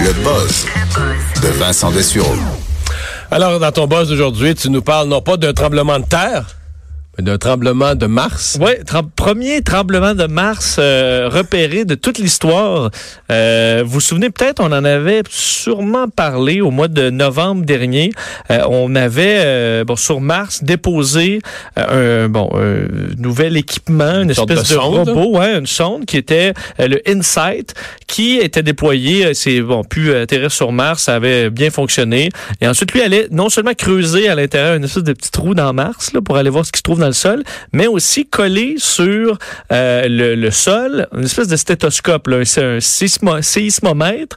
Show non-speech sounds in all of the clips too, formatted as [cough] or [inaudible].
Le buzz de Vincent Dessureau. Alors, dans ton buzz d'aujourd'hui, tu nous parles non pas d'un tremblement de terre, d'un tremblement de Mars. Oui, premier tremblement de Mars euh, repéré de toute l'histoire. Euh, vous vous souvenez peut-être, on en avait sûrement parlé au mois de novembre dernier. Euh, on avait euh, bon sur Mars déposé un bon un nouvel équipement, une, espèce de, sonde. robot, ouais, une sonde qui était le InSight, qui était déployé. C'est bon pu atterrir sur Mars, ça avait bien fonctionné. Et ensuite, lui allait non seulement creuser à l'intérieur une espèce de petit trou dans Mars là, pour aller voir ce qui se trouve dans le sol, mais aussi coller sur euh, le, le, sol une espèce de stéthoscope, là, un sismo, séismomètre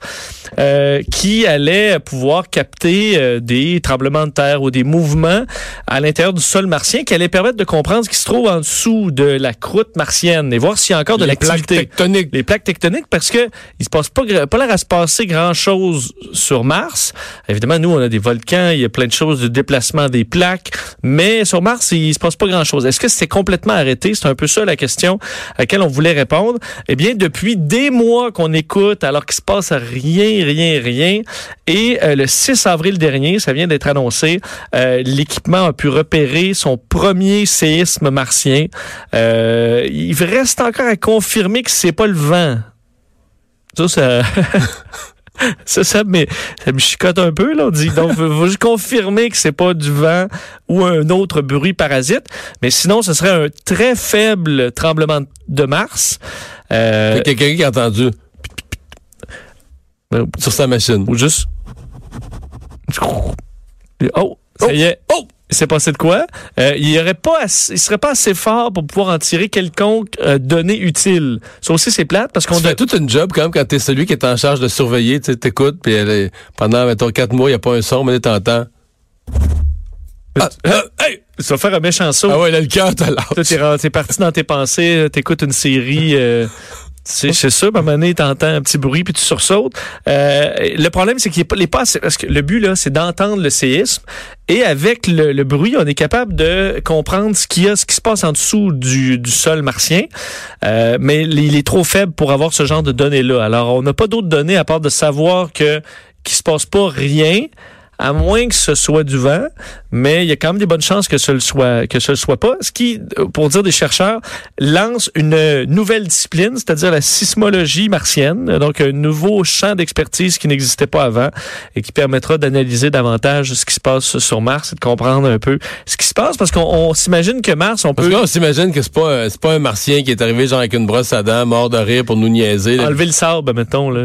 euh, qui allait pouvoir capter euh, des tremblements de terre ou des mouvements à l'intérieur du sol martien qui allait permettre de comprendre ce qui se trouve en dessous de la croûte martienne et voir s'il y a encore de l'activité. Les plaques tectoniques. Les plaques tectoniques parce que il se passe pas, pas l'air à se passer grand chose sur Mars. Évidemment, nous, on a des volcans, il y a plein de choses de déplacement des plaques, mais sur Mars, il se passe pas grand chose. Est-ce que c'est complètement arrêté? C'est un peu ça la question à laquelle on voulait répondre. Eh bien, depuis des mois qu'on écoute, alors qu'il se passe rien, rien, rien, et euh, le 6 avril dernier, ça vient d'être annoncé, euh, l'équipement a pu repérer son premier séisme martien. Euh, il reste encore à confirmer que c'est pas le vent. Ça, ça... [laughs] [laughs] Ça, ça, mais, ça me chicote un peu, là. On dit, donc, juste confirmer que c'est pas du vent ou un autre bruit parasite. Mais sinon, ce serait un très faible tremblement de Mars. Euh, quelqu'un qui a entendu sur sa machine. Ou juste. Oh, ça y est. Oh! C'est passé de quoi? Euh, il aurait pas assez, il serait pas assez fort pour pouvoir en tirer quelconque euh, donnée utile. Ça aussi, c'est plate parce qu'on a toute une job quand même quand t'es celui qui est en charge de surveiller, tu t'écoutes, puis est, pendant, mettons, quatre mois, il n'y a pas un son, mais t'entends. Ah, ah, hey! Ça va faire un méchant saut. Ah ouais, là, le cœur, t'as l'air. T'es parti dans tes pensées, t'écoutes une série... Euh, c'est ça, à un moment t'entends un petit bruit puis tu sursautes. Euh, le problème, c'est qu'il n'est pas, pas parce que le but là, c'est d'entendre le séisme et avec le, le, bruit, on est capable de comprendre ce qu'il y a, ce qui se passe en dessous du, du sol martien. Euh, mais il est trop faible pour avoir ce genre de données là. Alors, on n'a pas d'autres données à part de savoir que qu'il se passe pas rien à moins que ce soit du vent, mais il y a quand même des bonnes chances que ce le soit, que ce le soit pas. Ce qui, pour dire des chercheurs, lance une nouvelle discipline, c'est-à-dire la sismologie martienne, donc un nouveau champ d'expertise qui n'existait pas avant et qui permettra d'analyser davantage ce qui se passe sur Mars et de comprendre un peu ce qui se passe, parce qu'on s'imagine que Mars, on peut... On s'imagine que c'est pas, c'est pas un Martien qui est arrivé genre avec une brosse à dents, mort de rire pour nous niaiser. Enlever le sable, mettons. Là.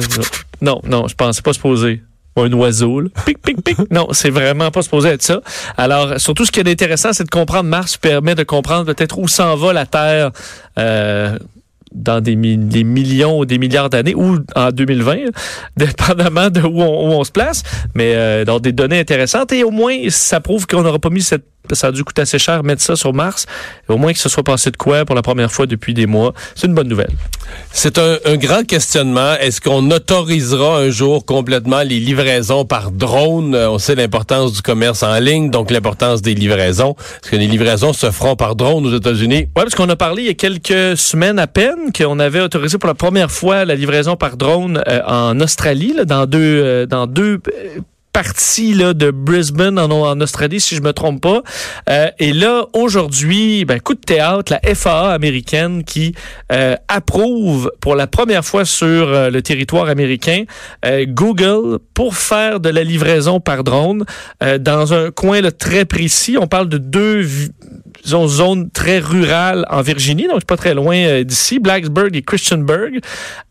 non, non, je pensais pas se poser un oiseau. Là. Pic, pic, pic. [laughs] Non, c'est vraiment pas supposé être ça. Alors, surtout, ce qui est intéressant, c'est de comprendre Mars permet de comprendre peut-être où s'en va la Terre. Euh, dans des, millions ou des milliards d'années ou en 2020, [laughs] dépendamment de où on, où on se place, mais euh, dans des données intéressantes et au moins ça prouve qu'on n'aura pas mis cette ça a dû coûter assez cher mettre ça sur Mars. au moins que ce soit passé de quoi pour la première fois depuis des mois. C'est une bonne nouvelle. C'est un, un, grand questionnement. Est-ce qu'on autorisera un jour complètement les livraisons par drone? On sait l'importance du commerce en ligne, donc l'importance des livraisons. Est-ce que les livraisons se feront par drone aux États-Unis? Oui, parce qu'on a parlé il y a quelques semaines à peine qu'on avait autorisé pour la première fois la livraison par drone euh, en Australie, là, dans deux, euh, dans deux euh, partie là, de Brisbane en, Australie, si je me trompe pas. Euh, et là, aujourd'hui, ben, coup de théâtre, la FAA américaine qui euh, approuve pour la première fois sur euh, le territoire américain euh, Google pour faire de la livraison par drone dans un coin là, très précis. On parle de deux disons, zone très rurale en Virginie, donc pas très loin euh, d'ici, Blacksburg et Christiansburg,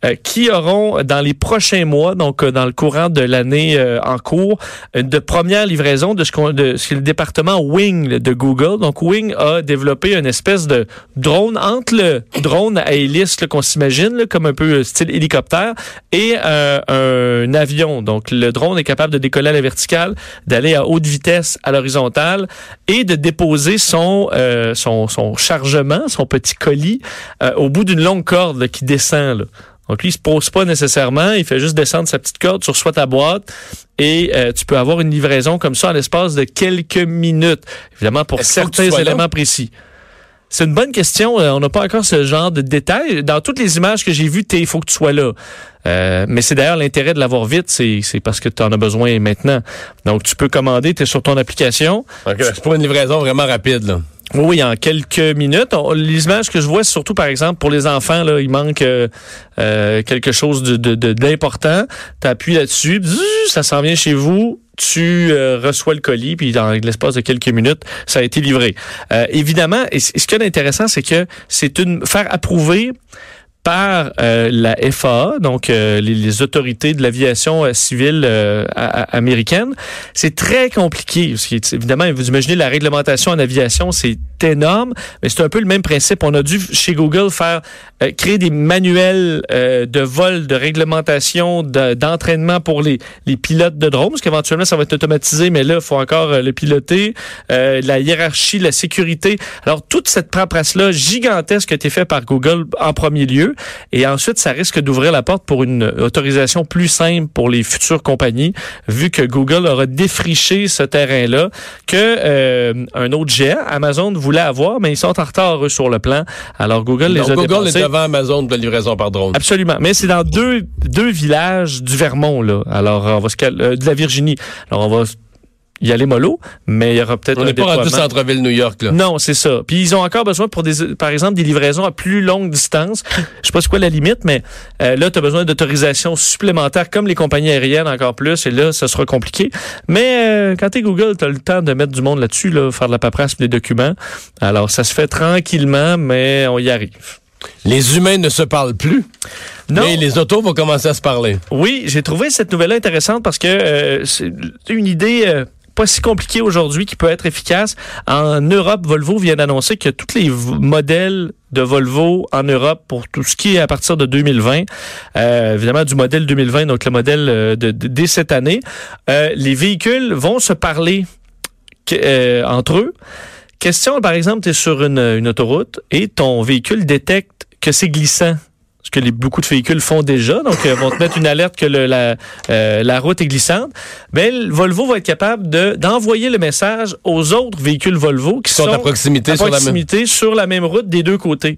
euh, qui auront dans les prochains mois, donc euh, dans le courant de l'année en cours, de première livraison de ce qu'on de ce que le département Wing de Google. Donc Wing a développé une espèce de drone entre le drone à hélice qu'on s'imagine comme un peu style hélicoptère et un avion. Donc le drone est capable de décoller à la verticale, d'aller à haute vitesse à l'horizontale et de déposer son euh, son, son, chargement, son petit colis, euh, au bout d'une longue corde là, qui descend. Là. Donc lui, il se pose pas nécessairement, il fait juste descendre sa petite corde, tu reçois ta boîte et euh, tu peux avoir une livraison comme ça en l'espace de quelques minutes, évidemment pour certains éléments précis. C'est une bonne question. On n'a pas encore ce genre de détails. Dans toutes les images que j'ai vues, il faut que tu sois là. Euh, mais c'est d'ailleurs l'intérêt de l'avoir vite, c'est parce que tu en as besoin maintenant. Donc, tu peux commander, tu es sur ton application. C'est pour une livraison vraiment rapide. Là. Oui, en quelques minutes. les images que je vois, surtout, par exemple, pour les enfants, là, il manque euh, euh, quelque chose de, d'important. Tu appuies là-dessus, ça s'en vient chez vous, tu euh, reçois le colis, puis dans l'espace de quelques minutes, ça a été livré. évidemment, et ce qui est intéressant, c'est que c'est une faire approuver par euh, la FAA, donc euh, les, autorités de l'aviation euh, civile américaine. C'est très compliqué. Parce que, évidemment, vous imaginez la réglementation en aviation, c'est énorme, mais c'est un peu le même principe. On a dû chez Google faire créer des manuels de vol, de réglementation, d'entraînement pour les, les pilotes de drones, parce qu'éventuellement ça va être automatisé, mais là il faut encore le piloter, la hiérarchie, la sécurité. Alors toute cette paperasse là gigantesque a été faite par Google en premier lieu. Et ensuite, ça risque d'ouvrir la porte pour une autorisation plus simple pour les futures compagnies, vu que Google aura défriché ce terrain-là que euh, un autre géant, Amazon, voulait avoir, mais ils sont en retard eux, sur le plan. Alors Google les a Google est devant Amazon de livraison par drone. Absolument, mais c'est dans deux deux villages du Vermont là. Alors on va se euh, de la Virginie. Alors on va y aller mollo, mais il y aura peut-être On n'est pas rendu centre-ville New York, là. Non, c'est ça. Puis ils ont encore besoin pour des, par exemple, des livraisons à plus longue distance. Je sais pas c'est quoi la limite, mais euh, là, tu as besoin d'autorisation supplémentaire, comme les compagnies aériennes encore plus, et là, ça sera compliqué. Mais euh, quand es Google, tu as le temps de mettre du monde là-dessus, là, faire de la paperasse des documents. Alors, ça se fait tranquillement, mais on y arrive. Les humains ne se parlent plus. Non. Mais les autos vont commencer à se parler. Oui, j'ai trouvé cette nouvelle intéressante parce que euh, c'est une idée euh, pas si compliqué aujourd'hui qui peut être efficace. En Europe, Volvo vient d'annoncer que tous les modèles de Volvo en Europe pour tout ce qui est à partir de 2020, euh, évidemment du modèle 2020, donc le modèle euh, dès cette année, euh, les véhicules vont se parler entre eux. Question, par exemple, tu es sur une autoroute et ton véhicule détecte que c'est glissant que les, beaucoup de véhicules font déjà. Donc, euh, vont te mettre une alerte que le, la, euh, la route est glissante. Mais ben, Volvo va être capable de d'envoyer le message aux autres véhicules Volvo qui sont, à proximité, sur, proximité la même... sur la même route des deux côtés.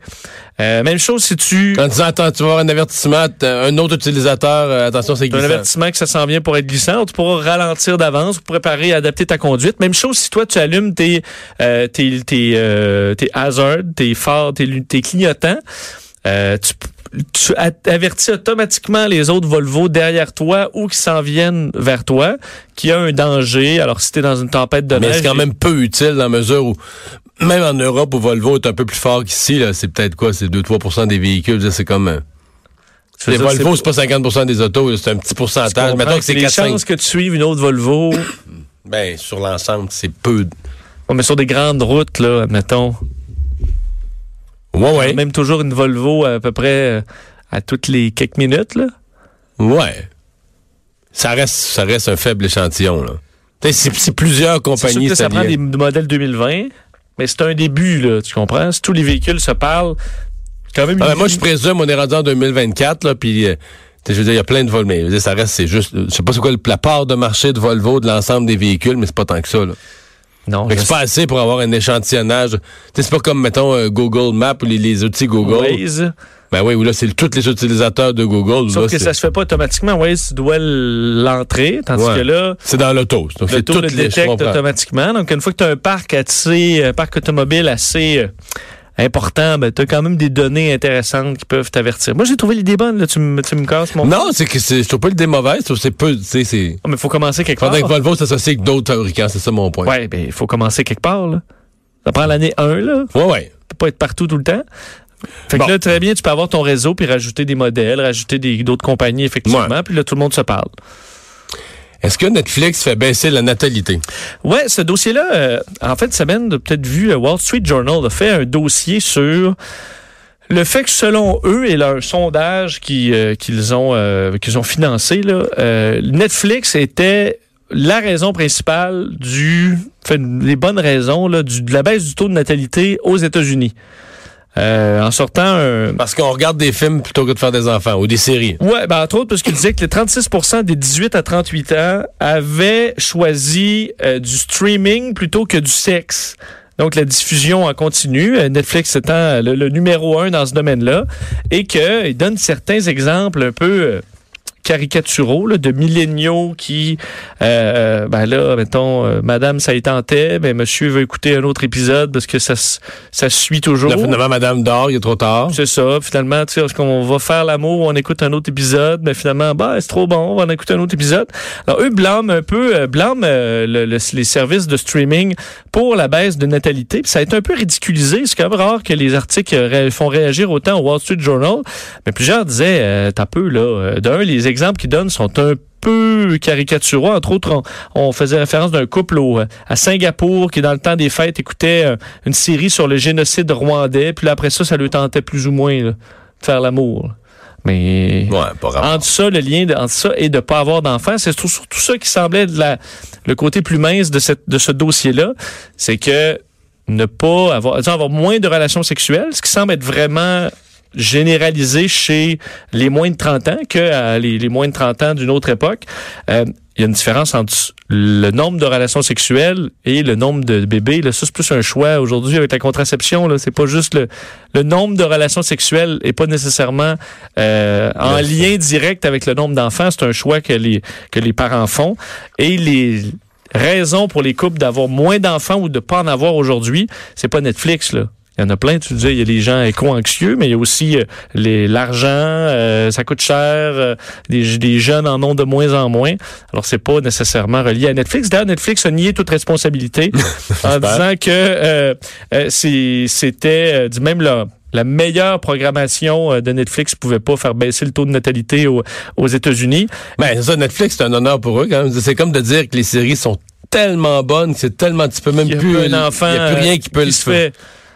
Euh, même chose si tu... Quand tu attends, tu vas avoir un avertissement, un autre utilisateur, euh, attention, c'est glissant. Un avertissement que ça s'en vient pour être glissant. Tu pourras ralentir d'avance pour préparer, adapter ta conduite. Même chose si toi, tu allumes tes, tes, tes, tes hazards, tes phares, tes, tes clignotants. tu tu avertis automatiquement les autres Volvo derrière toi ou qui s'en viennent vers toi qu'il y a un danger. Alors, si tu es dans une tempête de neige... Mais c'est quand même peu utile dans la mesure où, même en Europe où Volvo est un peu plus fort qu'ici, c'est peut-être quoi? C'est 2-3% des véhicules. C'est comme... Euh, les Volvo, c'est pas 50 des autos, c'est un petit pourcentage. Mettons que c'est Les chances que tu suives une autre Volvo... [coughs] ben, sur l'ensemble, c'est peu. Mais sur des grandes routes, là, mettons... Ouais, ouais. Même toujours une Volvo à peu près euh, à toutes les quelques minutes, là. Ouais. Ça reste, ça reste un faible échantillon, là. C'est plusieurs compagnies. ça prend des modèles 2020, mais c'est un début, là, tu comprends? Si tous les véhicules se parlent, quand même... Ah, moi, je présume, on est rendu en 2024, là, puis... Euh, je veux dire, il y a plein de Volvo, mais ça reste, c'est juste, je sais pas c'est quoi la part de marché de Volvo de l'ensemble des véhicules, mais c'est pas tant que ça, là. Non. C'est pas assez pour avoir un échantillonnage. C'est pas comme, mettons, euh, Google Maps ou les, outils Google. Waze. Ben oui, ou là, c'est tous les utilisateurs de Google. Sauf que ça se fait pas automatiquement. Waze, tu dois l'entrer, tandis que là... C'est dans l'auto. Donc, l'auto le détecte automatiquement. Donc, une fois que tu as un parc assez, un parc automobile assez... Euh, important, ben, tu as quand même des données intéressantes qui peuvent t'avertir. Moi, j'ai trouvé l'idée bonne, là. Tu, me, tu me casses mon. Non, c'est que je trouve pas l'idée mauvaise. C'est peu, c'est. Oh, mais faut commencer quelque Faudrait part. que Volvo s'associe avec d'autres fabricants, c'est ça mon point. Ouais, ben, il faut commencer quelque part, là. Ça prend l'année 1, là. Ouais, ouais. Tu peux pas être partout tout le temps. Fait que là, très bien, tu peux avoir ton réseau puis rajouter des modèles, rajouter d'autres compagnies, effectivement, puis là, tout le monde se parle. Est-ce que Netflix fait baisser la natalité? Ouais, ce dossier-là, euh, en fait, semaine, peut-être vu, le Wall Street Journal a fait un dossier sur le fait que selon eux et leur sondage euh, qu'ils ont euh, qu'ils ont financé, là, Netflix était la raison principale du, enfin, les bonnes raisons là, du, de la baisse du taux de natalité aux États-Unis. Euh, en sortant un... Parce qu'on regarde des films plutôt que de faire des enfants ou des séries. Ouais, ben entre autres parce qu'il disait que les 36% des 18 à 38 ans avaient choisi euh, du streaming plutôt que du sexe. Donc la diffusion en continu, euh, Netflix étant le, numéro un dans ce domaine-là, et qu'il donne certains exemples un peu caricaturaux là, de milléniaux qui, euh, ben là, mettons, euh, Madame ça y tentait, mais Monsieur veut écouter un autre épisode parce que ça, ça suit toujours. Là, finalement, Madame dort, il est trop tard. C'est ça. Finalement, tu sais, est-ce qu'on va faire l'amour, on écoute un autre épisode, mais finalement, bah, c'est trop bon, on va en écouter un autre épisode. Alors, eux blâment un peu, euh, blâment euh, le, le, les services de streaming pour la baisse de natalité. Ça a été un peu ridiculisé. C'est quand rare que les articles ré font réagir autant au Wall Street Journal. Mais plusieurs disaient, euh, t'as peu, là, d'un, les exemples qu'ils donnent sont un peu caricaturaux. Entre autres, on, faisait référence d'un couple au, à Singapour qui, dans le temps des fêtes, écoutait euh, une série sur le génocide rwandais. Puis là, après ça, ça lui tentait plus ou moins là, de faire l'amour. Mais ouais, pas entre ça, le lien de, entre ça et de pas avoir d'enfants, c'est surtout ça qui semblait de la, le côté plus mince de, cette, de ce dossier-là. C'est que ne pas avoir, avoir moins de relations sexuelles, ce qui semble être vraiment généralisé chez les moins de 30 ans que euh, les, les, moins de 30 ans d'une autre époque. Euh, il y a une différence entre le nombre de relations sexuelles et le nombre de bébés. Là, ça, c'est plus un choix aujourd'hui avec la contraception. Là, c'est pas juste le, le nombre de relations sexuelles et pas nécessairement euh, en lien direct avec le nombre d'enfants. C'est un choix que les que les parents font et les raisons pour les couples d'avoir moins d'enfants ou de pas en avoir aujourd'hui, c'est pas Netflix là. Il y en a plein, tu disais, il y a les gens éco-anxieux, mais il y a aussi euh, les l'argent, euh, ça coûte cher, euh, les, les, jeunes en ont de moins en moins. Alors, c'est pas nécessairement relié à Netflix. D'ailleurs, Netflix a nié toute responsabilité [laughs] en disant que c'était du même là la meilleure programmation de Netflix pouvait pas faire baisser le taux de natalité aux, aux États-Unis. Ben, ça, Netflix, c'est un honneur pour eux quand même. C'est comme de dire que les séries sont tellement bonnes, c'est tellement, tu peux même plus, un enfant, il y a plus rien qui peut le faire.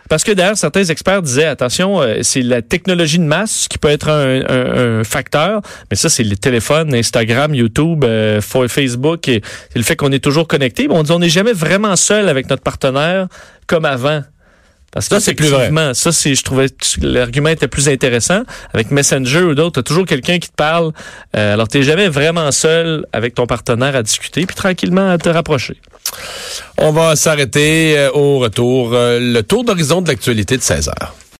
Parce que d'ailleurs, certains experts disaient, attention, euh, c'est la technologie de masse qui peut être un, facteur, mais ça, c'est les téléphones, Instagram, YouTube, euh, Facebook, et, le fait qu'on est toujours connecté. on dit, on n'est jamais vraiment seul avec notre partenaire comme avant. Parce que ça, c'est plus vrai. Ça, c'est, je trouvais l'argument était plus intéressant. Avec Messenger ou d'autres, t'as toujours quelqu'un qui te parle. Euh, alors, t'es jamais vraiment seul avec ton partenaire à discuter, puis tranquillement à te rapprocher. On va s'arrêter euh, au retour. Euh, le tour d'horizon de l'actualité de 16 heures.